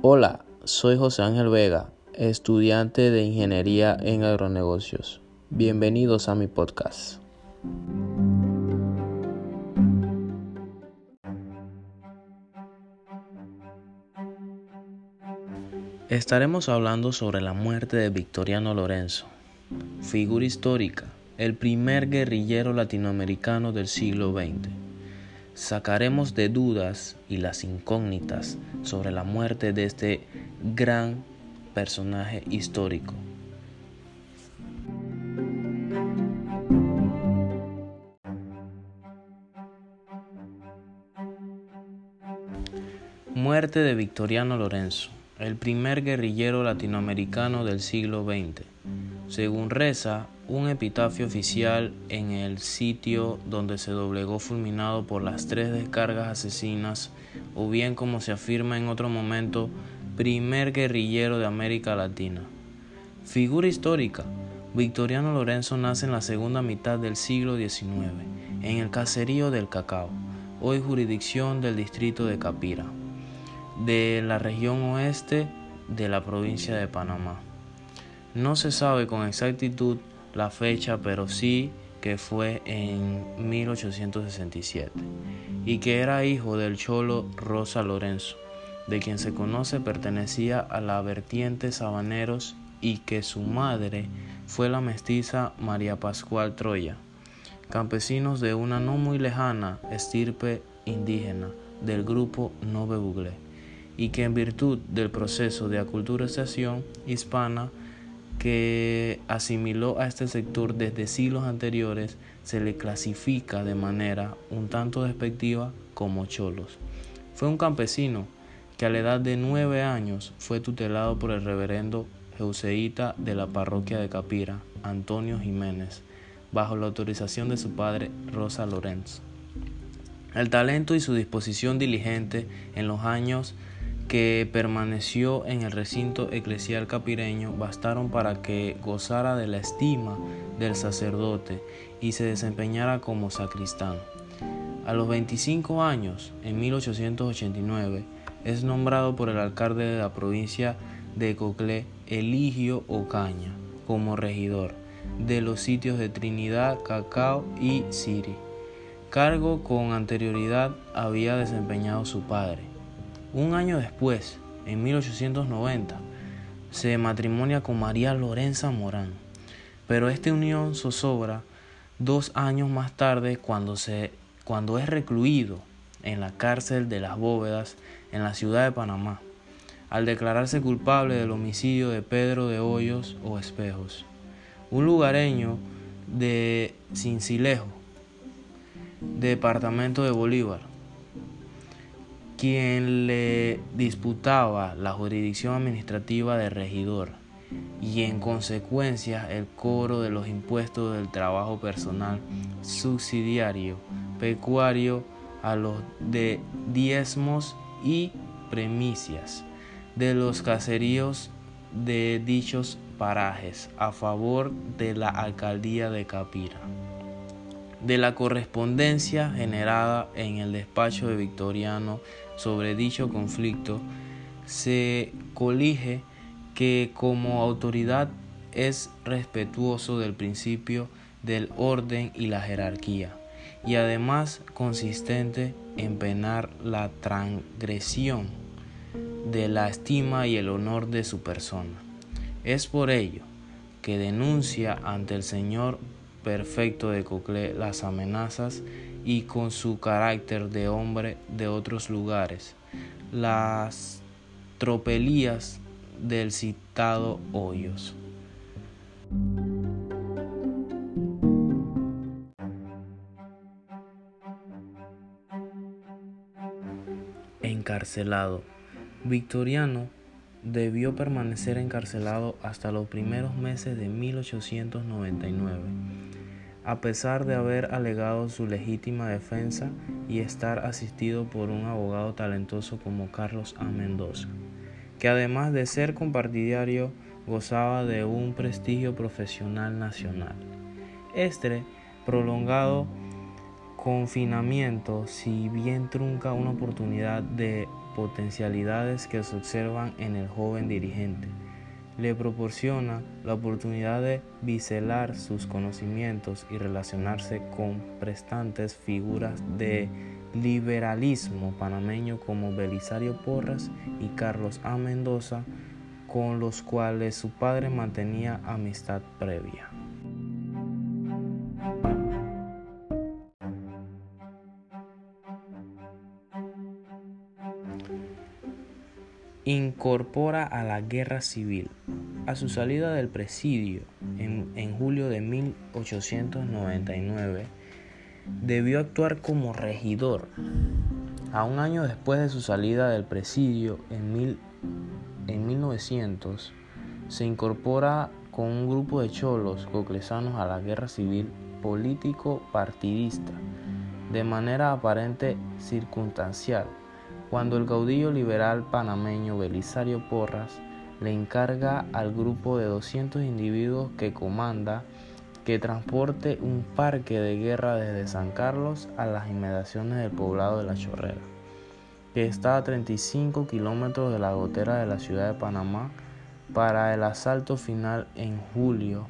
Hola, soy José Ángel Vega, estudiante de Ingeniería en Agronegocios. Bienvenidos a mi podcast. Estaremos hablando sobre la muerte de Victoriano Lorenzo, figura histórica, el primer guerrillero latinoamericano del siglo XX sacaremos de dudas y las incógnitas sobre la muerte de este gran personaje histórico. Muerte de Victoriano Lorenzo, el primer guerrillero latinoamericano del siglo XX. Según reza un epitafio oficial en el sitio donde se doblegó fulminado por las tres descargas asesinas, o bien como se afirma en otro momento, primer guerrillero de América Latina. Figura histórica, Victoriano Lorenzo nace en la segunda mitad del siglo XIX, en el caserío del Cacao, hoy jurisdicción del distrito de Capira, de la región oeste de la provincia de Panamá. No se sabe con exactitud la fecha, pero sí que fue en 1867 y que era hijo del cholo Rosa Lorenzo, de quien se conoce pertenecía a la vertiente Sabaneros y que su madre fue la mestiza María Pascual Troya, campesinos de una no muy lejana estirpe indígena del grupo Nove Buglé, y que en virtud del proceso de aculturización hispana que asimiló a este sector desde siglos anteriores se le clasifica de manera un tanto despectiva como cholos. Fue un campesino que a la edad de nueve años fue tutelado por el reverendo Jeuseíta de la parroquia de Capira, Antonio Jiménez, bajo la autorización de su padre Rosa Lorenz. El talento y su disposición diligente en los años que permaneció en el recinto eclesial capireño bastaron para que gozara de la estima del sacerdote y se desempeñara como sacristán. A los 25 años, en 1889, es nombrado por el alcalde de la provincia de Coclé, Eligio Ocaña, como regidor de los sitios de Trinidad, Cacao y Siri, cargo con anterioridad había desempeñado su padre. Un año después, en 1890, se matrimonia con María Lorenza Morán, pero esta unión zozobra dos años más tarde cuando, se, cuando es recluido en la cárcel de las bóvedas en la ciudad de Panamá, al declararse culpable del homicidio de Pedro de Hoyos o Espejos, un lugareño de Cincilejo, departamento de Bolívar, quien le disputaba la jurisdicción administrativa de regidor y en consecuencia el cobro de los impuestos del trabajo personal subsidiario, pecuario a los de diezmos y premicias de los caseríos de dichos parajes a favor de la alcaldía de Capira. De la correspondencia generada en el despacho de Victoriano sobre dicho conflicto, se colige que como autoridad es respetuoso del principio del orden y la jerarquía, y además consistente en penar la transgresión de la estima y el honor de su persona. Es por ello que denuncia ante el Señor perfecto de Cocle las amenazas y con su carácter de hombre de otros lugares, las tropelías del citado Hoyos. Encarcelado. Victoriano debió permanecer encarcelado hasta los primeros meses de 1899 a pesar de haber alegado su legítima defensa y estar asistido por un abogado talentoso como Carlos A. Mendoza, que además de ser compartidario gozaba de un prestigio profesional nacional. Este prolongado confinamiento, si bien trunca una oportunidad de potencialidades que se observan en el joven dirigente, le proporciona la oportunidad de biselar sus conocimientos y relacionarse con prestantes figuras de liberalismo panameño como Belisario Porras y Carlos A. Mendoza, con los cuales su padre mantenía amistad previa. incorpora a la guerra civil. A su salida del presidio en, en, julio de 1899, debió actuar como regidor. A un año después de su salida del presidio, en, mil, en 1900, se incorpora con un grupo de cholos coclesanos a la guerra civil político-partidista, de manera aparente circunstancial, cuando el caudillo liberal panameño Belisario Porras le encarga al grupo de 200 individuos que comanda que transporte un parque de guerra desde San Carlos a las inmediaciones del poblado de La Chorrera, que está a 35 kilómetros de la gotera de la ciudad de Panamá, para el asalto final en julio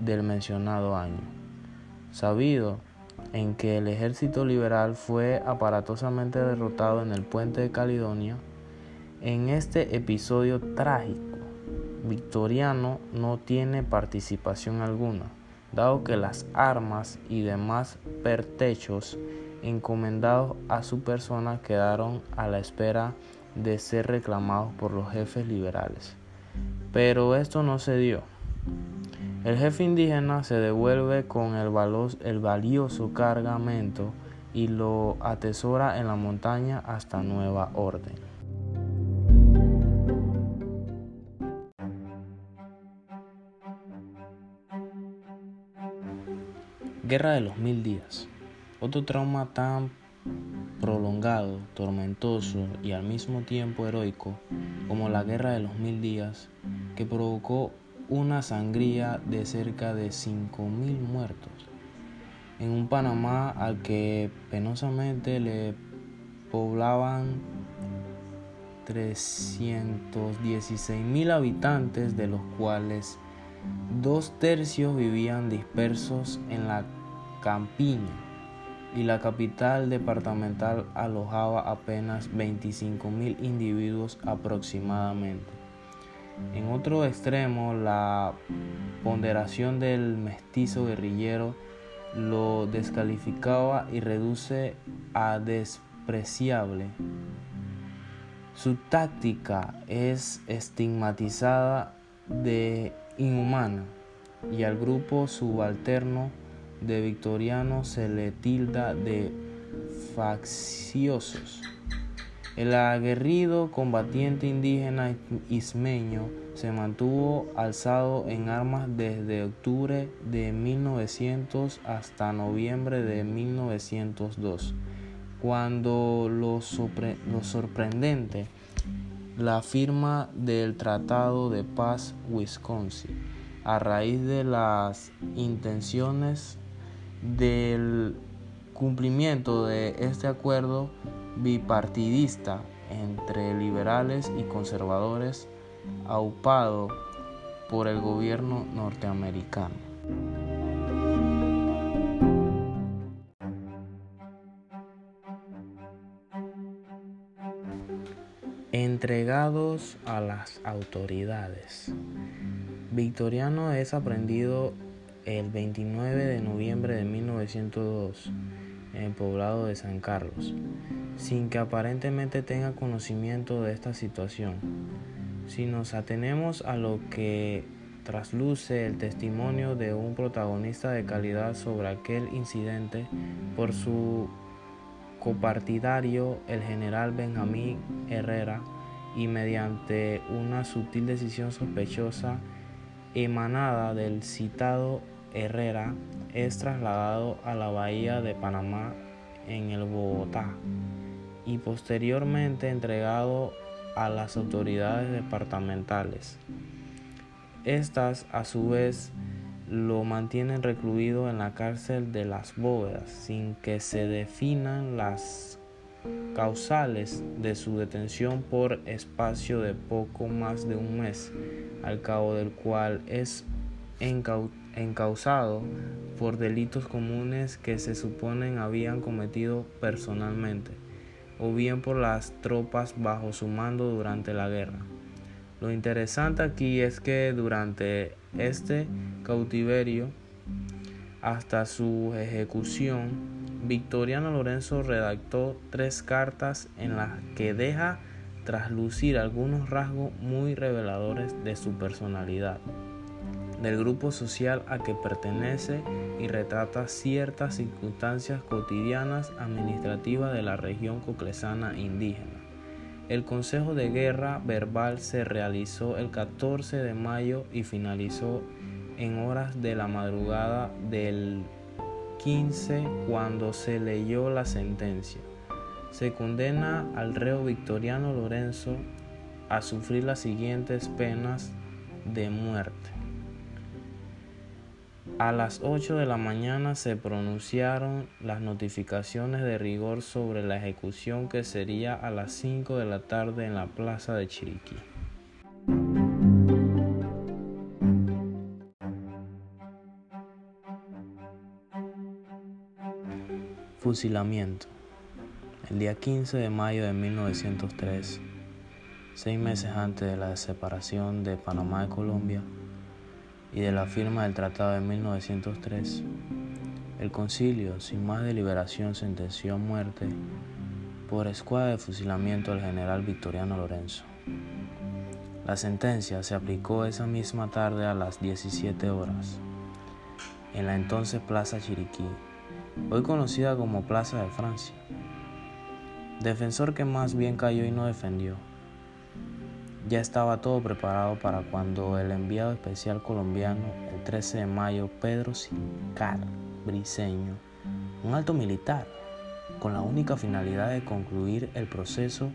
del mencionado año. Sabido en que el ejército liberal fue aparatosamente derrotado en el puente de Caledonia, en este episodio trágico, Victoriano no tiene participación alguna dado que las armas y demás pertechos encomendados a su persona quedaron a la espera de ser reclamados por los jefes liberales. Pero esto no se dio. El jefe indígena se devuelve con el, valioso cargamento y lo atesora en la montaña hasta nueva orden. Guerra de los Mil Días. Otro trauma tan prolongado, tormentoso y al mismo tiempo heroico como la Guerra de los Mil Días, que provocó una sangría de cerca de 5.000 muertos en un Panamá al que penosamente le poblaban 316.000 habitantes, de los cuales dos tercios vivían dispersos en la campiña y la capital departamental alojaba apenas 25.000 individuos aproximadamente. En otro extremo, la ponderación del mestizo guerrillero lo descalificaba y reduce a despreciable. Su táctica es estigmatizada de inhumana y al grupo subalterno de Victoriano se le tilda de facciosos. El aguerrido combatiente indígena ismeño se mantuvo alzado en armas desde octubre de 1900 hasta noviembre de 1902, cuando lo, lo sorprendente, la firma del Tratado de Paz Wisconsin, a raíz de las intenciones del cumplimiento de este acuerdo bipartidista entre liberales y conservadores aupado por el gobierno norteamericano. Entregados a las autoridades. Victoriano es aprendido el 29 de noviembre de 1902 en el poblado de San Carlos, sin que aparentemente tenga conocimiento de esta situación. Si nos atenemos a lo que trasluce el testimonio de un protagonista de calidad sobre aquel incidente por su copartidario, el general Benjamín Herrera, y mediante una sutil decisión sospechosa, emanada del citado Herrera es trasladado a la bahía de Panamá en el Bogotá y posteriormente entregado a las autoridades departamentales. Estas a su vez lo mantienen recluido en la cárcel de las bóvedas sin que se definan las causales de su detención por espacio de poco más de un mes, al cabo del cual es encausado por delitos comunes que se suponen habían cometido personalmente, o bien por las tropas bajo su mando durante la guerra. Lo interesante aquí es que durante este cautiverio, hasta su ejecución, Victoriano Lorenzo redactó tres cartas en las que deja traslucir algunos rasgos muy reveladores de su personalidad, del grupo social a que pertenece y retrata ciertas circunstancias cotidianas administrativas de la región coclesana indígena. El Consejo de Guerra Verbal se realizó el 14 de mayo y finalizó en horas de la madrugada del 15 cuando se leyó la sentencia. Se condena al reo Victoriano Lorenzo a sufrir las siguientes penas de muerte. A las 8 de la mañana se pronunciaron las notificaciones de rigor sobre la ejecución que sería a las 5 de la tarde en la plaza de Chiriquí. Fusilamiento. El día 15 de mayo de 1903, seis meses antes de la separación de Panamá de Colombia, y de la firma del Tratado de 1903, el concilio, sin más deliberación, sentenció a muerte por escuadra de fusilamiento al general Victoriano Lorenzo. La sentencia se aplicó esa misma tarde a las 17 horas en la entonces Plaza Chiriquí, hoy conocida como Plaza de Francia. Defensor que más bien cayó y no defendió ya estaba todo preparado para cuando el enviado especial colombiano, el 13 de mayo, Pedro Sincar Briceño, un alto militar, con la única finalidad de concluir el proceso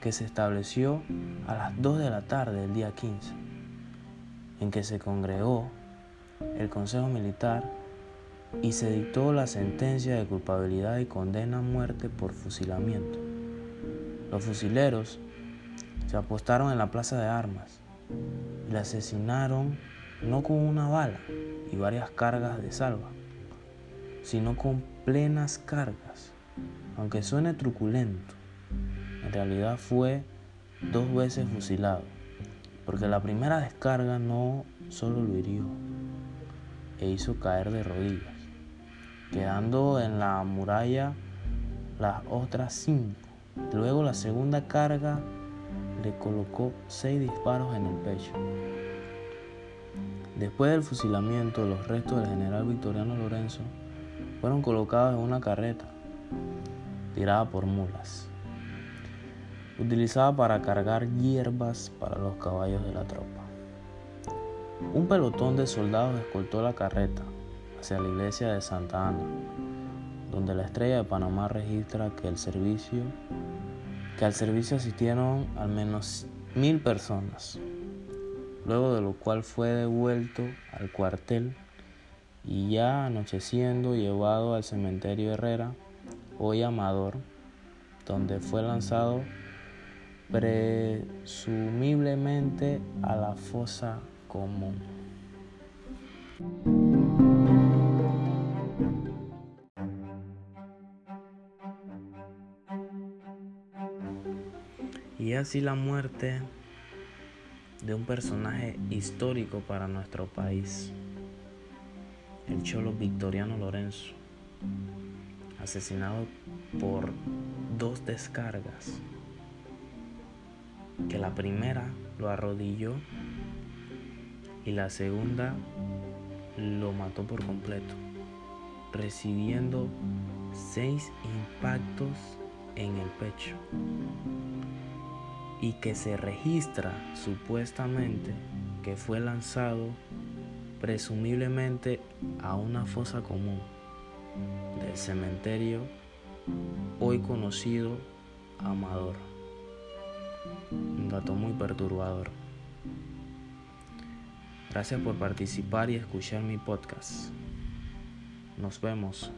que se estableció a las 2 de la tarde del día 15, en que se congregó el Consejo Militar y se dictó la sentencia de culpabilidad y condena a muerte por fusilamiento. Los fusileros se apostaron en la plaza de armas y le asesinaron no con una bala y varias cargas de salva, sino con plenas cargas. Aunque suene truculento, en realidad fue dos veces fusilado, porque la primera descarga no solo lo hirió, e hizo caer de rodillas, quedando en la muralla las otras cinco. Luego la segunda carga le colocó seis disparos en el pecho. Después del fusilamiento, los restos del general Victoriano Lorenzo fueron colocados en una carreta tirada por mulas, utilizada para cargar hierbas para los caballos de la tropa. Un pelotón de soldados escoltó la carreta hacia la iglesia de Santa Ana, donde la estrella de Panamá registra que el servicio que al servicio asistieron al menos mil personas, luego de lo cual fue devuelto al cuartel y ya anocheciendo llevado al cementerio Herrera, hoy Amador, donde fue lanzado presumiblemente a la fosa común. Así la muerte de un personaje histórico para nuestro país, el cholo Victoriano Lorenzo, asesinado por dos descargas, que la primera lo arrodilló y la segunda lo mató por completo, recibiendo seis impactos en el pecho y que se registra supuestamente que fue lanzado presumiblemente a una fosa común del cementerio hoy conocido Amador. Un dato muy perturbador. Gracias por participar y escuchar mi podcast. Nos vemos.